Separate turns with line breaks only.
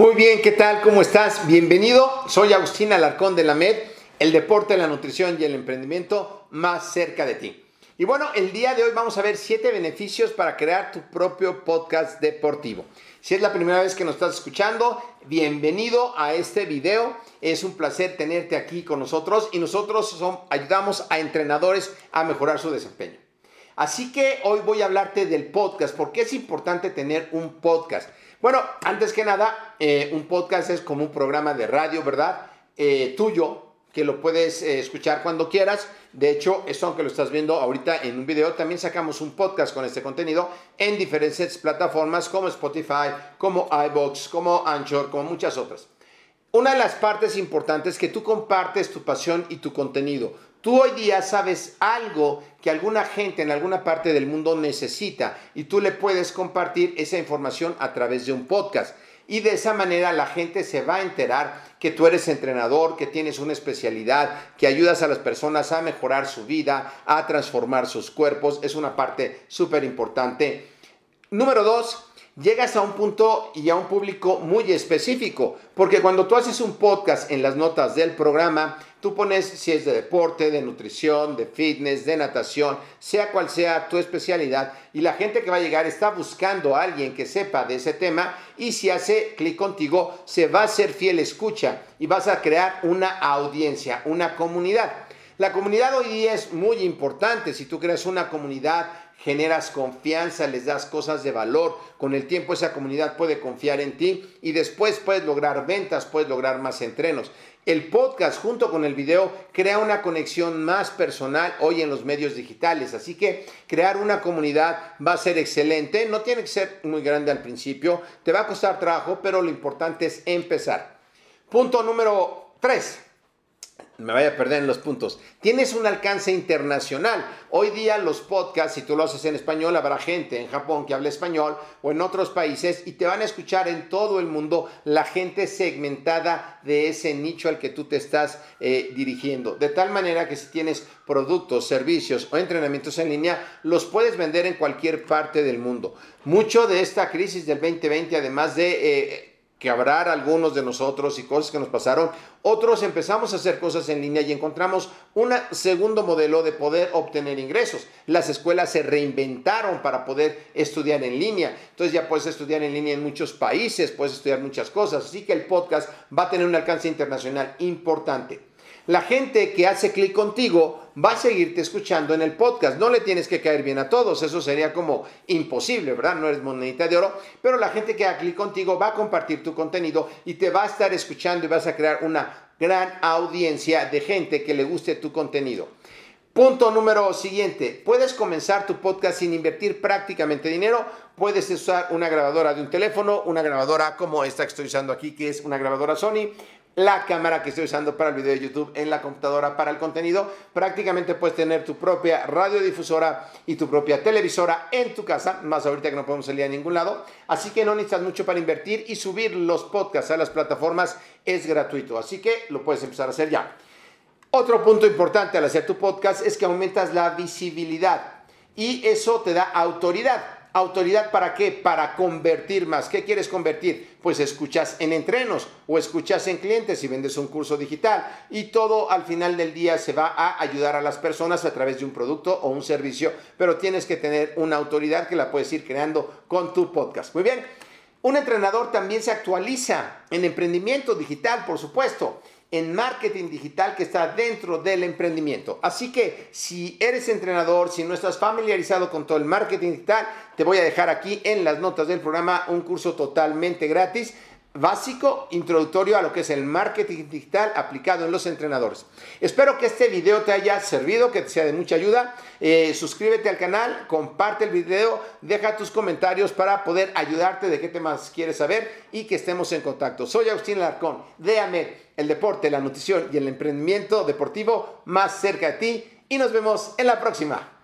Muy bien, ¿qué tal? ¿Cómo estás? Bienvenido. Soy Agustín Alarcón de la MED, el deporte, la nutrición y el emprendimiento más cerca de ti. Y bueno, el día de hoy vamos a ver siete beneficios para crear tu propio podcast deportivo. Si es la primera vez que nos estás escuchando, bienvenido a este video. Es un placer tenerte aquí con nosotros y nosotros ayudamos a entrenadores a mejorar su desempeño. Así que hoy voy a hablarte del podcast, porque es importante tener un podcast. Bueno, antes que nada, eh, un podcast es como un programa de radio, ¿verdad? Eh, tuyo, que lo puedes eh, escuchar cuando quieras. De hecho, esto aunque lo estás viendo ahorita en un video, también sacamos un podcast con este contenido en diferentes plataformas como Spotify, como iBox, como Anchor, como muchas otras. Una de las partes importantes es que tú compartes tu pasión y tu contenido. Tú hoy día sabes algo que alguna gente en alguna parte del mundo necesita y tú le puedes compartir esa información a través de un podcast. Y de esa manera la gente se va a enterar que tú eres entrenador, que tienes una especialidad, que ayudas a las personas a mejorar su vida, a transformar sus cuerpos. Es una parte súper importante. Número dos, llegas a un punto y a un público muy específico, porque cuando tú haces un podcast en las notas del programa, tú pones si es de deporte, de nutrición, de fitness, de natación, sea cual sea tu especialidad, y la gente que va a llegar está buscando a alguien que sepa de ese tema, y si hace clic contigo, se va a hacer fiel escucha y vas a crear una audiencia, una comunidad. La comunidad hoy día es muy importante. Si tú creas una comunidad generas confianza, les das cosas de valor. Con el tiempo esa comunidad puede confiar en ti y después puedes lograr ventas, puedes lograr más entrenos. El podcast junto con el video crea una conexión más personal hoy en los medios digitales. Así que crear una comunidad va a ser excelente. No tiene que ser muy grande al principio. Te va a costar trabajo, pero lo importante es empezar. Punto número 3 me vaya a perder en los puntos. Tienes un alcance internacional. Hoy día los podcasts, si tú lo haces en español, habrá gente en Japón que hable español o en otros países y te van a escuchar en todo el mundo la gente segmentada de ese nicho al que tú te estás eh, dirigiendo. De tal manera que si tienes productos, servicios o entrenamientos en línea, los puedes vender en cualquier parte del mundo. Mucho de esta crisis del 2020, además de... Eh, quebrar algunos de nosotros y cosas que nos pasaron. Otros empezamos a hacer cosas en línea y encontramos un segundo modelo de poder obtener ingresos. Las escuelas se reinventaron para poder estudiar en línea. Entonces ya puedes estudiar en línea en muchos países, puedes estudiar muchas cosas. Así que el podcast va a tener un alcance internacional importante. La gente que hace clic contigo va a seguirte escuchando en el podcast. No le tienes que caer bien a todos, eso sería como imposible, ¿verdad? No eres monedita de oro, pero la gente que haga clic contigo va a compartir tu contenido y te va a estar escuchando y vas a crear una gran audiencia de gente que le guste tu contenido. Punto número siguiente, puedes comenzar tu podcast sin invertir prácticamente dinero. Puedes usar una grabadora de un teléfono, una grabadora como esta que estoy usando aquí, que es una grabadora Sony la cámara que estoy usando para el video de YouTube en la computadora para el contenido. Prácticamente puedes tener tu propia radiodifusora y tu propia televisora en tu casa, más ahorita que no podemos salir a ningún lado. Así que no necesitas mucho para invertir y subir los podcasts a las plataformas es gratuito. Así que lo puedes empezar a hacer ya. Otro punto importante al hacer tu podcast es que aumentas la visibilidad y eso te da autoridad. ¿Autoridad para qué? Para convertir más. ¿Qué quieres convertir? Pues escuchas en entrenos o escuchas en clientes si vendes un curso digital y todo al final del día se va a ayudar a las personas a través de un producto o un servicio, pero tienes que tener una autoridad que la puedes ir creando con tu podcast. Muy bien. Un entrenador también se actualiza en emprendimiento digital, por supuesto en marketing digital que está dentro del emprendimiento. Así que si eres entrenador, si no estás familiarizado con todo el marketing digital, te voy a dejar aquí en las notas del programa un curso totalmente gratis básico introductorio a lo que es el marketing digital aplicado en los entrenadores. Espero que este video te haya servido, que te sea de mucha ayuda. Eh, suscríbete al canal, comparte el video, deja tus comentarios para poder ayudarte de qué temas quieres saber y que estemos en contacto. Soy Agustín Larcón de AMED, el deporte, la nutrición y el emprendimiento deportivo más cerca de ti y nos vemos en la próxima.